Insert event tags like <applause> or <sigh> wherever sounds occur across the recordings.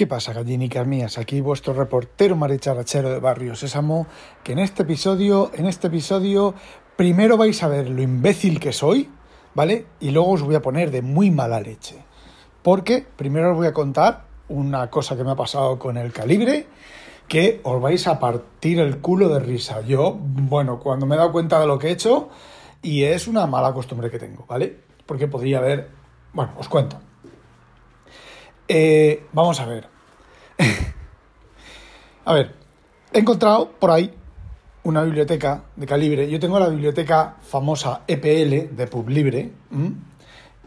¿Qué pasa, gallinicas mías? Aquí vuestro reportero maricharachero de Barrio Sésamo, que en este episodio, en este episodio, primero vais a ver lo imbécil que soy, ¿vale? Y luego os voy a poner de muy mala leche. Porque primero os voy a contar una cosa que me ha pasado con el calibre, que os vais a partir el culo de risa. Yo, bueno, cuando me he dado cuenta de lo que he hecho, y es una mala costumbre que tengo, ¿vale? Porque podría haber... Bueno, os cuento. Eh, vamos a ver. <laughs> a ver, he encontrado por ahí una biblioteca de calibre. Yo tengo la biblioteca famosa EPL de PubLibre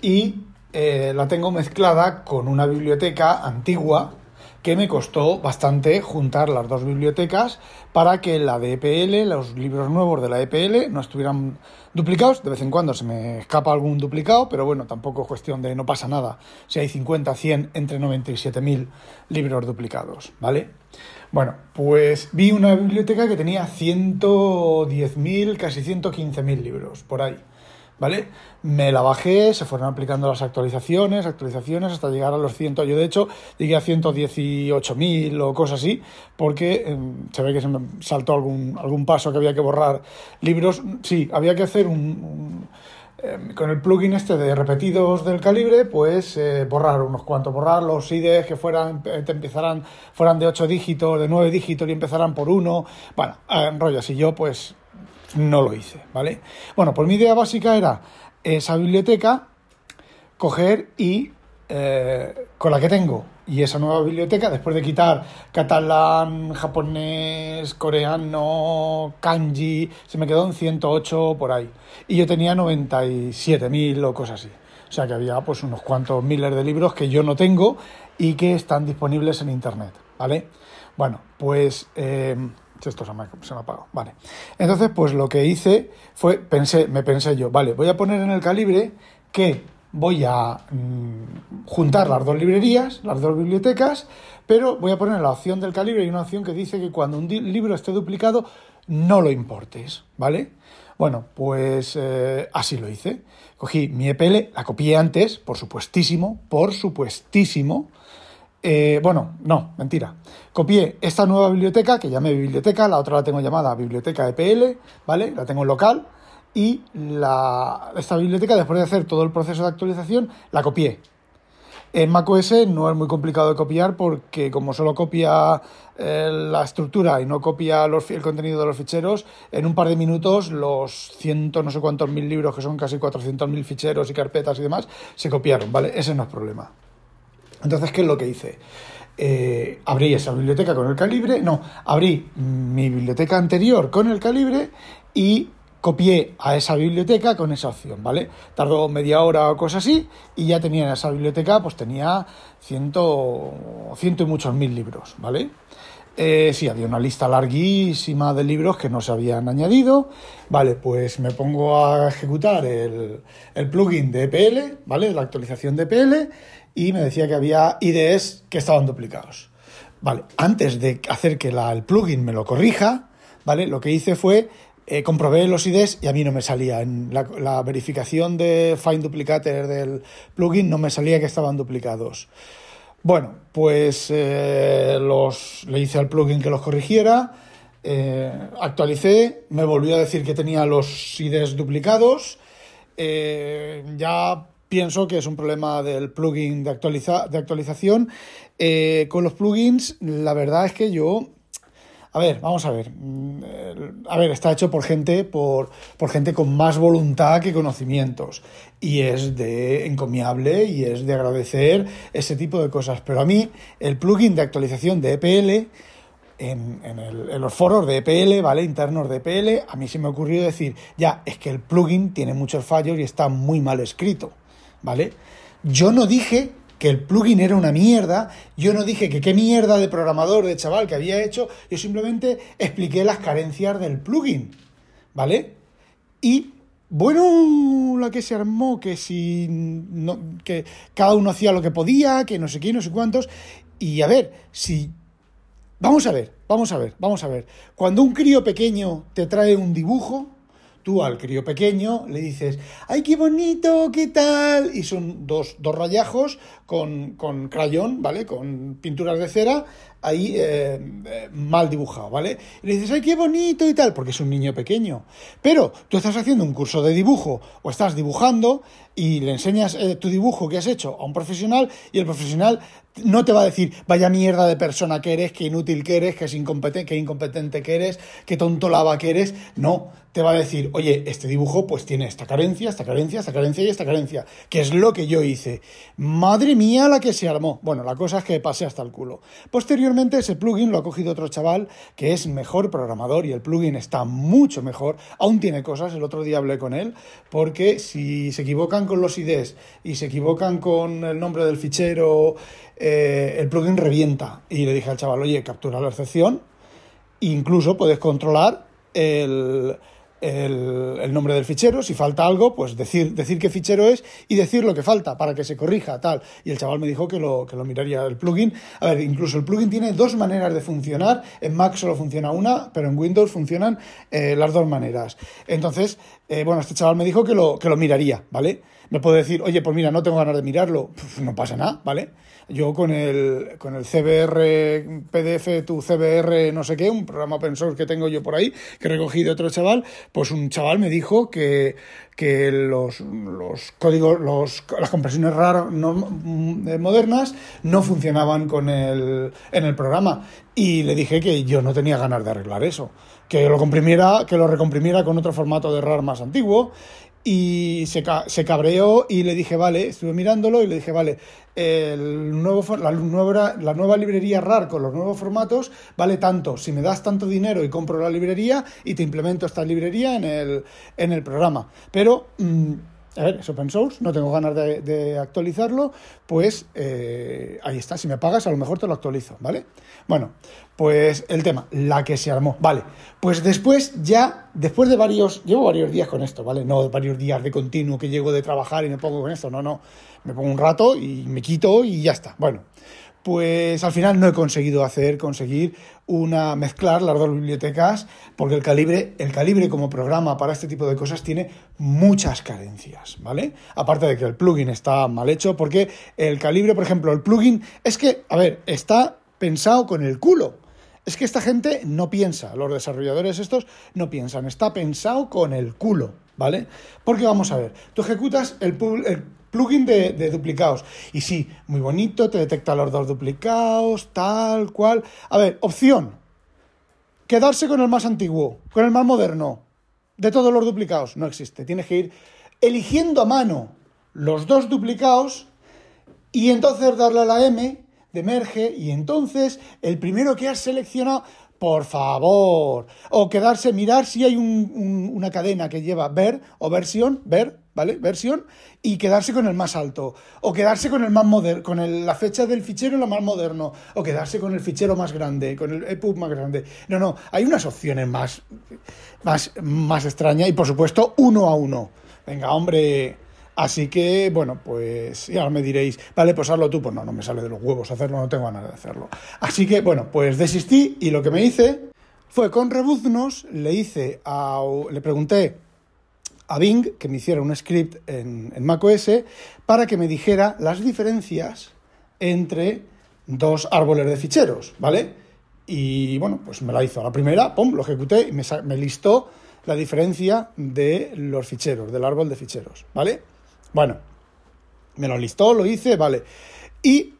y eh, la tengo mezclada con una biblioteca antigua que me costó bastante juntar las dos bibliotecas para que la de EPL, los libros nuevos de la EPL, no estuvieran duplicados. De vez en cuando se me escapa algún duplicado, pero bueno, tampoco es cuestión de no pasa nada si hay 50, 100, entre 97.000 libros duplicados, ¿vale? Bueno, pues vi una biblioteca que tenía 110.000, casi 115.000 libros, por ahí. ¿Vale? Me la bajé, se fueron aplicando las actualizaciones, actualizaciones, hasta llegar a los 100. Yo, de hecho, llegué a 118.000 o cosas así, porque em, se ve que se me saltó algún, algún paso que había que borrar libros. Sí, había que hacer un, em, con el plugin este de repetidos del calibre, pues eh, borrar unos cuantos, borrar los IDs que fueran, te empezaran, fueran de 8 dígitos, de 9 dígitos y empezaran por 1. Bueno, en rollo así yo pues no lo hice, ¿vale? Bueno, pues mi idea básica era esa biblioteca, coger y eh, con la que tengo y esa nueva biblioteca, después de quitar catalán, japonés, coreano, kanji, se me quedó en 108 por ahí. Y yo tenía 97.000 o cosas así. O sea que había pues unos cuantos miles de libros que yo no tengo y que están disponibles en internet, ¿vale? Bueno, pues eh, esto se me, se me apagado. Vale. Entonces, pues lo que hice fue, pensé, me pensé yo, vale, voy a poner en el calibre que voy a mm, juntar las dos librerías, las dos bibliotecas, pero voy a poner la opción del calibre y una opción que dice que cuando un libro esté duplicado, no lo importes, ¿vale? Bueno, pues eh, así lo hice. Cogí mi EPL, la copié antes, por supuestísimo, por supuestísimo, eh, bueno, no, mentira. Copié esta nueva biblioteca, que llamé biblioteca, la otra la tengo llamada biblioteca EPL, ¿vale? La tengo en local. Y la, esta biblioteca, después de hacer todo el proceso de actualización, la copié. En macOS no es muy complicado de copiar porque como solo copia eh, la estructura y no copia el contenido de los ficheros, en un par de minutos los ciento no sé cuántos mil libros, que son casi 400.000 ficheros y carpetas y demás, se copiaron, ¿vale? Ese no es problema. Entonces, ¿qué es lo que hice? Eh, abrí esa biblioteca con el calibre, no, abrí mi biblioteca anterior con el calibre y copié a esa biblioteca con esa opción, ¿vale? Tardó media hora o cosa así y ya tenía en esa biblioteca, pues tenía ciento, ciento y muchos mil libros, ¿vale? Eh, sí, había una lista larguísima de libros que no se habían añadido. Vale, pues me pongo a ejecutar el, el plugin de EPL, ¿vale? La actualización de EPL y me decía que había IDs que estaban duplicados. Vale, antes de hacer que el plugin me lo corrija, ¿vale? Lo que hice fue eh, comprobé los IDs y a mí no me salía. En la, verificación de Find Duplicator del plugin no me salía que estaban duplicados. Bueno, pues eh, los, le hice al plugin que los corrigiera, eh, actualicé, me volvió a decir que tenía los IDs duplicados, ya pienso que es un problema del plugin de, actualiza de actualización. Eh, con los plugins, la verdad es que yo a ver, vamos a ver. Mm, a ver, está hecho por gente, por, por, gente con más voluntad que conocimientos. Y es de encomiable y es de agradecer ese tipo de cosas. Pero a mí, el plugin de actualización de EPL, en, en, los foros de EPL, ¿vale? Internos de EPL, a mí se me ocurrió decir, ya, es que el plugin tiene muchos fallos y está muy mal escrito. ¿Vale? Yo no dije que el plugin era una mierda, yo no dije que qué mierda de programador, de chaval que había hecho, yo simplemente expliqué las carencias del plugin, ¿vale? Y bueno, la que se armó, que si no, que cada uno hacía lo que podía, que no sé qué, no sé cuántos, y a ver, si vamos a ver, vamos a ver, vamos a ver. Cuando un crío pequeño te trae un dibujo, tú al crío pequeño le dices, ¡ay, qué bonito! ¿Qué tal? Y son dos, dos rayajos con, con crayón, ¿vale? Con pinturas de cera ahí eh, eh, mal dibujado, ¿vale? Y le dices, ¡ay, qué bonito! y tal, porque es un niño pequeño. Pero tú estás haciendo un curso de dibujo o estás dibujando y le enseñas eh, tu dibujo que has hecho a un profesional y el profesional no te va a decir, vaya mierda de persona que eres, qué inútil que eres, que incompetente, qué incompetente que eres, qué tonto lava que eres. No, te va a decir, oye, este dibujo pues tiene esta carencia, esta carencia, esta carencia y esta carencia, que es lo que yo hice. Madre mía la que se armó. Bueno, la cosa es que pasé hasta el culo. Posteriormente ese plugin lo ha cogido otro chaval que es mejor programador y el plugin está mucho mejor, aún tiene cosas, el otro día hablé con él, porque si se equivocan con los IDs y se equivocan con el nombre del fichero, eh, el plugin revienta. Y le dije al chaval, oye, captura la excepción, incluso puedes controlar el el, nombre del fichero, si falta algo, pues decir, decir qué fichero es y decir lo que falta para que se corrija, tal. Y el chaval me dijo que lo, que lo miraría el plugin. A ver, incluso el plugin tiene dos maneras de funcionar. En Mac solo funciona una, pero en Windows funcionan eh, las dos maneras. Entonces, eh, bueno, este chaval me dijo que lo, que lo miraría, ¿vale? Me puede decir, oye, pues mira, no tengo ganas de mirarlo. no pasa nada, ¿vale? Yo con el, con el CBR PDF, tu CBR no sé qué, un programa open source que tengo yo por ahí, que recogí de otro chaval, pues un chaval me dijo que, que los, los códigos, los, las compresiones raras no, mm, modernas no funcionaban con el, en el programa. Y le dije que yo no tenía ganas de arreglar eso. Que lo comprimiera, que lo recomprimiera con otro formato de RAR más antiguo y se, se, cabreó y le dije, vale, estuve mirándolo y le dije, vale, el nuevo, la, nueva, la nueva librería RAR con los nuevos formatos vale tanto. Si me das tanto dinero y compro la librería y te implemento esta librería en el, en el programa. Pero... Mm, a ver, es open source, no tengo ganas de, actualizarlo, pues eh, ahí está, si me pagas a lo mejor te lo actualizo, ¿vale? Bueno, pues el tema, la que se armó, vale, pues después ya, después de varios, llevo varios días con esto, ¿vale? No varios días de continuo que llego de trabajar y me pongo con esto, no, no, me pongo un rato y me quito y ya está, bueno pues al final no he conseguido hacer, conseguir una mezclar las dos bibliotecas, porque el calibre, el calibre como programa para este tipo de cosas tiene muchas carencias, ¿vale? Aparte de que el plugin está mal hecho, porque el calibre, por ejemplo, el plugin es que, a ver, está pensado con el culo. Es que esta gente no piensa, los desarrolladores estos no piensan, está pensado con el culo, ¿vale? Porque vamos a ver, tú ejecutas el, el plugin de, duplicados. Y sí, muy bonito, te detecta los dos duplicados, tal cual. A ver, opción. Quedarse con el más antiguo, con el más moderno. De todos los duplicados, no existe. Tienes que ir eligiendo a mano los dos duplicados y entonces darle a la M de merge y entonces el primero que has seleccionado por favor. O quedarse, mirar si hay una cadena que lleva ver o versión, ver, ¿vale? Versión, y quedarse con el más alto. O quedarse con el más moderno, con la fecha del fichero lo más moderno. O quedarse con el fichero más grande, con el EPUB más grande. No, no, hay unas opciones más, más, más extrañas y por supuesto uno a uno. Venga, hombre, Así que, bueno, pues ya me diréis, vale, pues hazlo tú. Pues no, no me sale de los huevos hacerlo, no tengo ganas de hacerlo. Así que, bueno, pues desistí y lo que me hice fue con Rebuznos, le hice a, le pregunté a Bing que me hiciera un script en, en macOS para que me dijera las diferencias entre dos árboles de ficheros, ¿vale? Y bueno, pues me la hizo a la primera, pum, lo ejecuté y me, me listó la diferencia de los ficheros, del árbol de ficheros, ¿vale? Bueno, me lo listó, lo hice, vale. Y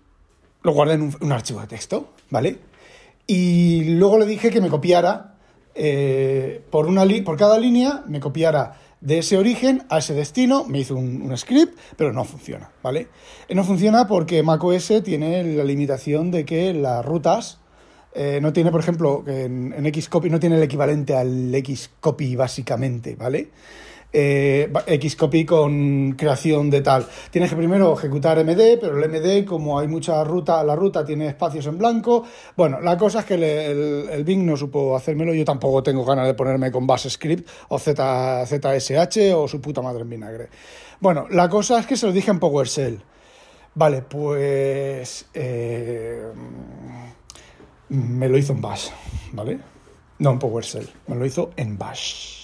lo guardé en un, archivo de texto, ¿vale? Y luego le dije que me copiara, eh, por, una por cada línea, me copiara de ese origen a ese destino, me hizo un, script, pero no funciona, ¿vale? Eh, no funciona porque macOS tiene la limitación de que las rutas eh, no tiene, por ejemplo, en, en Xcopy no tiene el equivalente al Xcopy básicamente, ¿vale? Eh, Xcopy con creación de tal. Tienes que primero ejecutar MD, pero el MD, como hay mucha ruta, la ruta tiene espacios en blanco. Bueno, la cosa es que el, el, Bing no supo hacérmelo. Yo tampoco tengo ganas de ponerme con Bash Script o Z, ZSH o su puta madre en vinagre. Bueno, la cosa es que se lo dije en PowerShell. Vale, pues. Eh, me lo hizo en Bash, ¿vale? No en PowerShell, me lo hizo en Bash.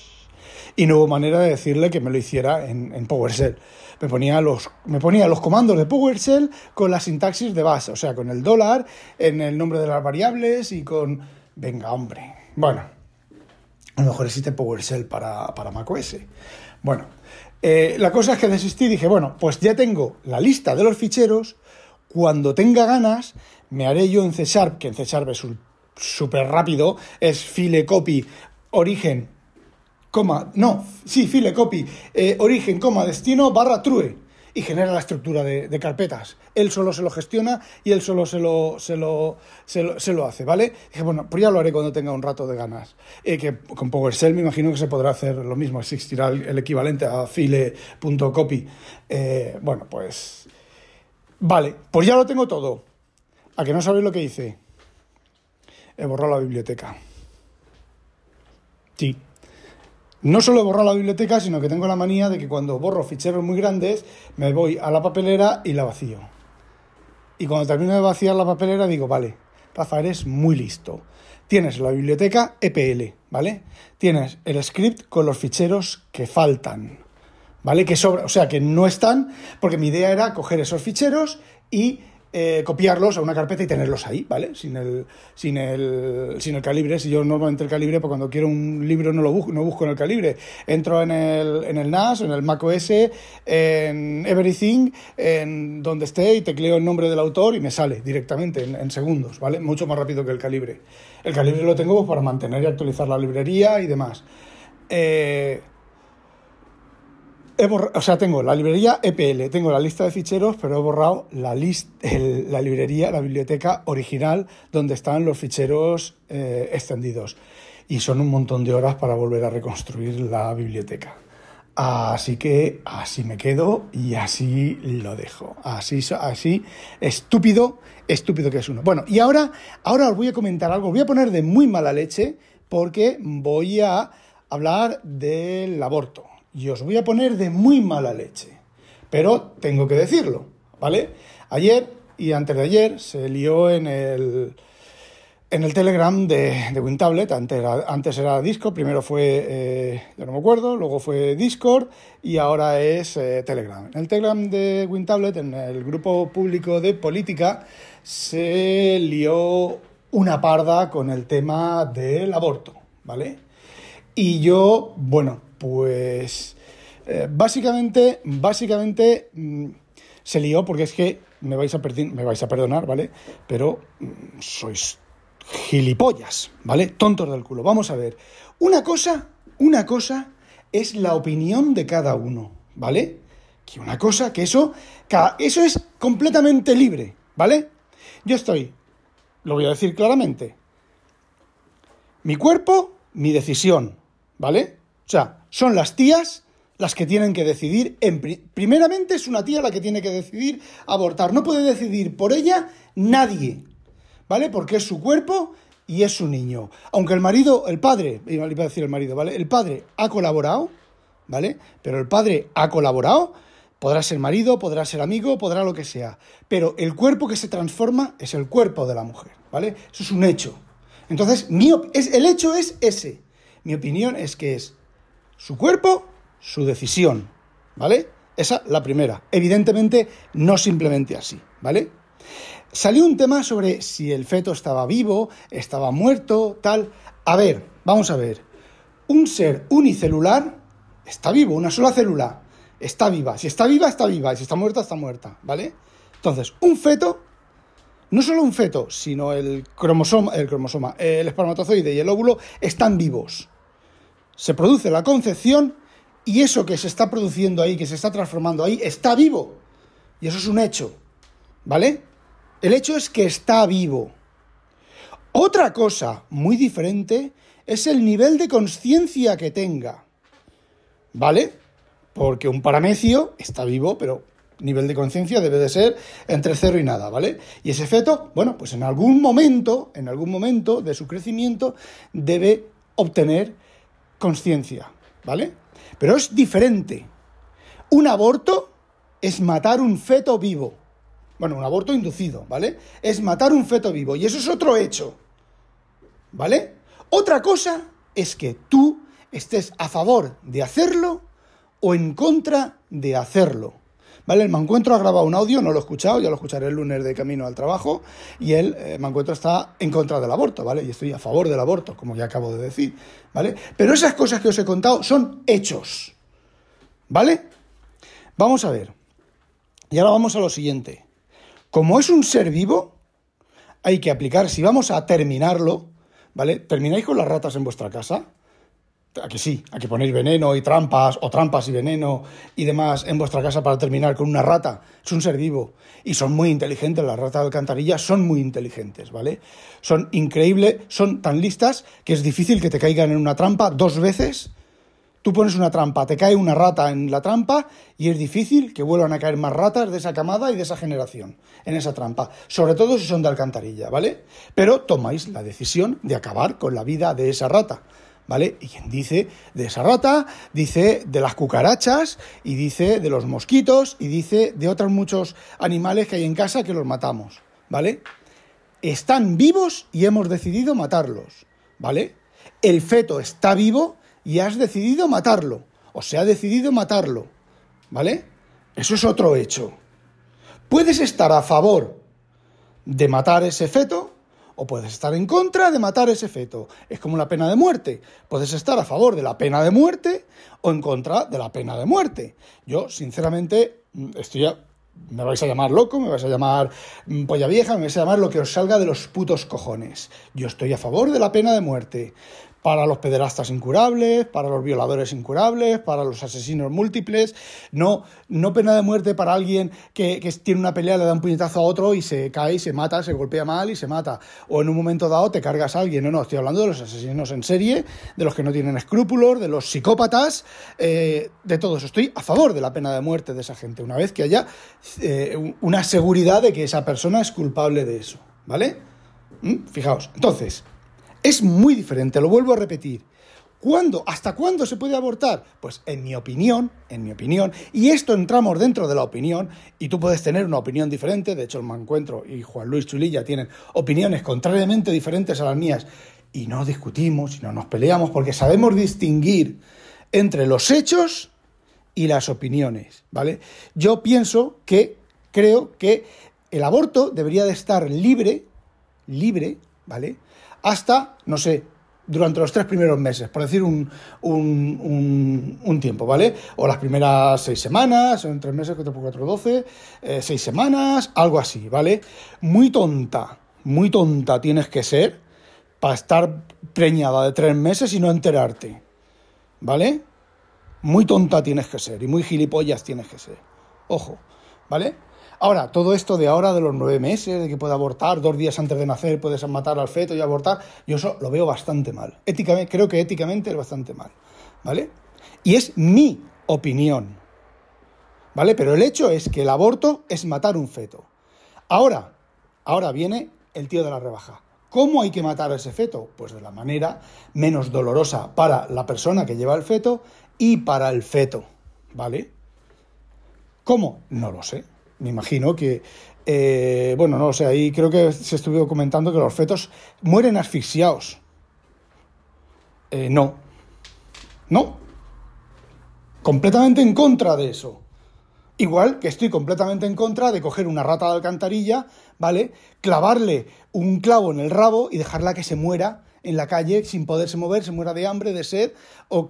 Y no hubo manera de decirle que me lo hiciera en, PowerShell. Me ponía, los, me ponía los comandos de PowerShell con la sintaxis de base, o sea, con el dólar, en el nombre de las variables y con... Venga, hombre. Bueno, a lo mejor existe PowerShell para, para macOS. Bueno, eh, la cosa es que desistí y dije, bueno, pues ya tengo la lista de los ficheros, cuando tenga ganas me haré yo en C que en C es súper rápido, es file copy origen, coma, no, sí, file copy, eh, origen, coma, destino, barra true y genera la estructura de, carpetas. Él solo se lo gestiona y él solo se lo, se lo, se lo, hace, ¿vale? dije, bueno, pues ya lo haré cuando tenga un rato de ganas. Eh, que con PowerShell me imagino que se podrá hacer lo mismo, existirá el, equivalente a file.copy. Eh, bueno, pues... Vale, pues ya lo tengo todo. ¿A que no sabéis lo que hice? He borrado la biblioteca. Sí. No solo he borrado la biblioteca, sino que tengo la manía de que cuando borro ficheros muy grandes, me voy a la papelera y la vacío. Y cuando termino de vaciar la papelera, digo, vale, Rafa, eres muy listo. Tienes la biblioteca EPL, ¿vale? Tienes el script con los ficheros que faltan, ¿vale? Que sobra, o sea, que no están, porque mi idea era coger esos ficheros y eh, copiarlos a una carpeta y tenerlos ahí, ¿vale? Sin el, sin el, sin el calibre. Si yo normalmente el calibre, pues cuando quiero un libro no lo busco, no busco en el calibre. Entro en el, en el NAS, en el macOS, en Everything, en donde esté y tecleo el nombre del autor y me sale directamente en, segundos, ¿vale? Mucho más rápido que el calibre. El calibre lo tengo para mantener y actualizar la librería y demás. Eh, o sea, tengo la librería EPL, tengo la lista de ficheros, pero he borrado la, la librería, la biblioteca original, donde están los ficheros eh, extendidos. Y son un montón de horas para volver a reconstruir la biblioteca. Así que así me quedo y así lo dejo. Así, así estúpido, estúpido que es uno. Bueno, y ahora, ahora os voy a comentar algo. Os voy a poner de muy mala leche porque voy a hablar del aborto y os voy a poner de muy mala leche. Pero tengo que decirlo, ¿vale? Ayer y antes de ayer se lió en el, en el Telegram de, WinTablet, antes era, antes era Discord, primero fue, eh, no me acuerdo, luego fue Discord y ahora es eh, Telegram. En el Telegram de WinTablet, en el grupo público de política, se lió una parda con el tema del aborto, ¿vale? Y yo, bueno, pues eh, básicamente, básicamente mm, se lió porque es que me vais a, perdonar, ¿vale? Pero mm, sois gilipollas, ¿vale? Tontos del culo. Vamos a ver. Una cosa, una cosa es la opinión de cada uno, ¿vale? Que una cosa, que eso, eso es completamente libre, ¿vale? Yo estoy, lo voy a decir claramente, mi cuerpo, mi decisión, ¿vale? O sea, son las tías las que tienen que decidir. En primeramente es una tía la que tiene que decidir abortar. No puede decidir por ella nadie, ¿vale? Porque es su cuerpo y es su niño. Aunque el marido, el padre, iba a decir el marido, ¿vale? El padre ha colaborado, ¿vale? Pero el padre ha colaborado, podrá ser marido, podrá ser amigo, podrá lo que sea. Pero el cuerpo que se transforma es el cuerpo de la mujer, ¿vale? Eso es un hecho. Entonces, mi es, el hecho es ese. Mi opinión es que es su cuerpo, su decisión, ¿vale? Esa la primera. Evidentemente, no simplemente así, ¿vale? Salió un tema sobre si el feto estaba vivo, estaba muerto, tal. A ver, vamos a ver. Un ser unicelular está vivo, una sola célula está viva. Si está viva, está viva. Y si está muerta, está muerta, ¿vale? Entonces, un feto, no solo un feto, sino el cromosoma, el espermatozoide y el óvulo están vivos se produce la concepción y eso que se está produciendo ahí, que se está transformando ahí, está vivo. Y eso es un hecho. ¿Vale? El hecho es que está vivo. Otra cosa muy diferente es el nivel de conciencia que tenga. ¿Vale? Porque un paramecio está vivo, pero nivel de conciencia debe de ser entre cero y nada, ¿vale? Y ese feto, bueno, pues en algún momento, en algún momento de su crecimiento, debe obtener conciencia, ¿vale? Pero es diferente. Un aborto es matar un feto vivo. Bueno, un aborto inducido, ¿vale? Es matar un feto vivo. Y eso es otro hecho. ¿Vale? Otra cosa es que tú estés a favor de hacerlo o en contra de hacerlo. ¿Vale? El Mancuentro ha grabado un audio, no lo he escuchado, ya lo escucharé el lunes de camino al trabajo, y el eh, Mancuentro está en contra del aborto, ¿vale? Y estoy a favor del aborto, como ya acabo de decir, ¿vale? Pero esas cosas que os he contado son hechos, ¿vale? Vamos a ver. Y ahora vamos a lo siguiente. Como es un ser vivo, hay que aplicar, si vamos a terminarlo, ¿vale? ¿Termináis con las ratas en vuestra casa? Aquí sí, hay que poner veneno y trampas, o trampas y veneno y demás en vuestra casa para terminar con una rata. Es un ser vivo. Y son muy inteligentes, las ratas de alcantarilla son muy inteligentes, ¿vale? Son increíbles, son tan listas que es difícil que te caigan en una trampa dos veces. Tú pones una trampa, te cae una rata en la trampa y es difícil que vuelvan a caer más ratas de esa camada y de esa generación en esa trampa. Sobre todo si son de alcantarilla, ¿vale? Pero tomáis la decisión de acabar con la vida de esa rata. ¿Vale? Y quien dice de esa rata, dice de las cucarachas, y dice de los mosquitos, y dice de otros muchos animales que hay en casa que los matamos, ¿vale? Están vivos y hemos decidido matarlos, ¿vale? El feto está vivo y has decidido matarlo, o se ha decidido matarlo, ¿vale? Eso es otro hecho. Puedes estar a favor de matar ese feto o puedes estar en contra de matar ese feto. Es como la pena de muerte. Puedes estar a favor de la pena de muerte o en contra de la pena de muerte. Yo, sinceramente, mm, estoy me vais a llamar loco, me vais a llamar mm, polla vieja, me vais a llamar lo que os salga de los putos cojones. Yo estoy a favor de la pena de muerte para los pederastas incurables, para los violadores incurables, para los asesinos múltiples, no, no pena de muerte para alguien que, tiene una pelea, le da un puñetazo a otro y se cae se mata, se golpea mal y se mata, o en un momento dado te cargas a alguien, no, no, estoy hablando de los asesinos en serie, de los que no tienen escrúpulos, de los psicópatas, eh, de todo eso. Estoy a favor de la pena de muerte de esa gente, una vez que haya eh, una seguridad de que esa persona es culpable de eso, ¿vale? ¿Mm? Fijaos, entonces, es muy diferente, lo vuelvo a repetir. ¿Cuándo? ¿Hasta cuándo se puede abortar? Pues en mi opinión, en mi opinión, y esto entramos dentro de la opinión, y tú puedes tener una opinión diferente, de hecho el Mancuentro y Juan Luis Chulilla tienen opiniones contrariamente diferentes a las mías, y no discutimos y no nos peleamos porque sabemos distinguir entre los hechos y las opiniones, ¿vale? Yo pienso que, creo que el aborto debería de estar libre, libre, ¿vale? Hasta, no sé, durante los tres primeros meses, por decir un, un, tiempo, ¿vale? O las primeras seis semanas, en tres meses, cuatro por cuatro, doce, eh, seis semanas, algo así, ¿vale? Muy tonta, muy tonta tienes que ser para estar preñada de tres meses y no enterarte, ¿vale? Muy tonta tienes que ser y muy gilipollas tienes que ser. Ojo, ¿vale? Ahora, todo esto de ahora de los nueve meses, de que puede abortar, dos días antes de nacer puedes matar al feto y abortar, yo eso lo veo bastante mal. Éticamente, creo que éticamente es bastante mal. ¿Vale? Y es mi opinión. ¿Vale? Pero el hecho es que el aborto es matar un feto. Ahora, ahora viene el tío de la rebaja. ¿Cómo hay que matar a ese feto? Pues de la manera menos dolorosa para la persona que lleva el feto y para el feto. ¿Vale? ¿Cómo? No lo sé me imagino que, eh, bueno, no o sé, ahí creo que se estuvo comentando que los fetos mueren asfixiados. Eh, no, no, completamente en contra de eso. Igual que estoy completamente en contra de coger una rata de alcantarilla, ¿vale? Clavarle un clavo en el rabo y dejarla que se muera en la calle sin poderse mover, se muera de hambre, de sed, o,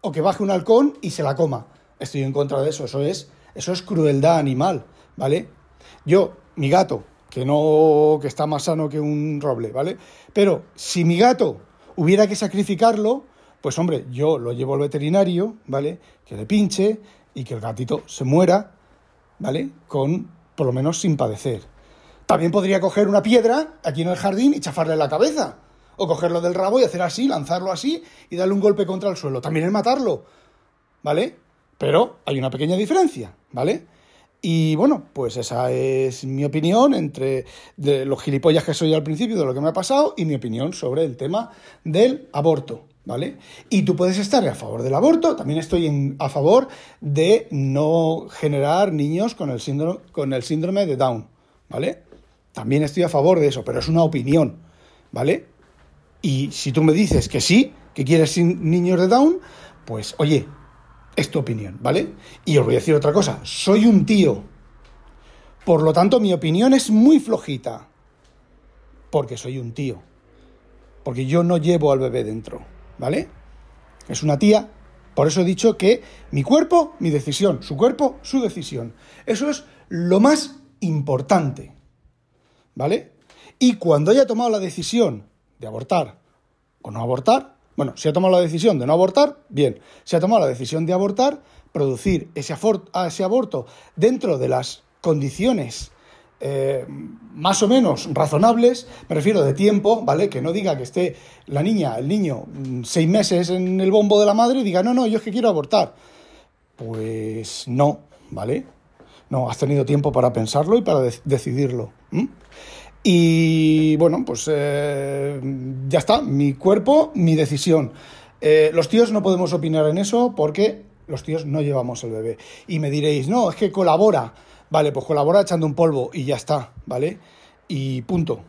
o que baje un halcón y se la coma. Estoy en contra de eso, eso es, eso es crueldad animal. ¿vale? Yo, mi gato, que no, que está más sano que un roble, ¿vale? Pero si mi gato hubiera que sacrificarlo, pues hombre, yo lo llevo al veterinario, ¿vale? Que le pinche y que el gatito se muera, ¿vale? Con, por lo menos, sin padecer. También podría coger una piedra aquí en el jardín y chafarle la cabeza. O cogerlo del rabo y hacer así, lanzarlo así y darle un golpe contra el suelo. También es matarlo, ¿vale? Pero hay una pequeña diferencia, ¿vale? Y bueno, pues esa es mi opinión entre de los gilipollas que soy al principio, de lo que me ha pasado, y mi opinión sobre el tema del aborto. ¿Vale? Y tú puedes estar a favor del aborto, también estoy a favor de no generar niños con el, síndrome, con el síndrome de Down, ¿vale? También estoy a favor de eso, pero es una opinión, ¿vale? Y si tú me dices que sí, que quiere sin niños de Down, pues oye, es tu opinión, ¿vale? Y os voy a decir otra cosa, soy un tío. Por lo tanto, mi opinión es muy flojita. Porque soy un tío. Porque yo no llevo al bebé dentro, ¿vale? Es una tía. Por eso he dicho que mi cuerpo, mi decisión. Su cuerpo, su decisión. Eso es lo más importante. ¿Vale? Y cuando haya tomado la decisión de abortar o no abortar, bueno, si ha tomado la decisión de no abortar, bien. Si ha tomado la decisión de abortar, producir ese, ese aborto dentro de las condiciones eh, más o menos razonables, me refiero de tiempo, ¿vale? Que no diga que esté la niña, el niño, mm, seis meses en el bombo de la madre y diga, no, no, yo es que quiero abortar. Pues no, ¿vale? No, has tenido tiempo para pensarlo y para decidirlo. Y bueno, pues eh, ya está, mi cuerpo, mi decisión. Eh, los tíos no podemos opinar en eso porque los tíos no llevamos el bebé. Y me diréis, no, es que colabora. Vale, pues colabora echando un polvo y ya está, ¿vale? Y punto.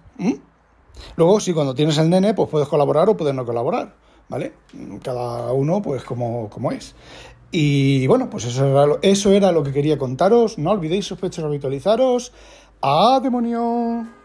Luego, si cuando tienes el nene, pues puedes colaborar o puedes no colaborar, ¿vale? Cada uno, pues como, como es. Y bueno, pues eso era, lo, eso era lo que quería contaros. No olvidéis, sospechosos, habitualizaros. ¡A demonio!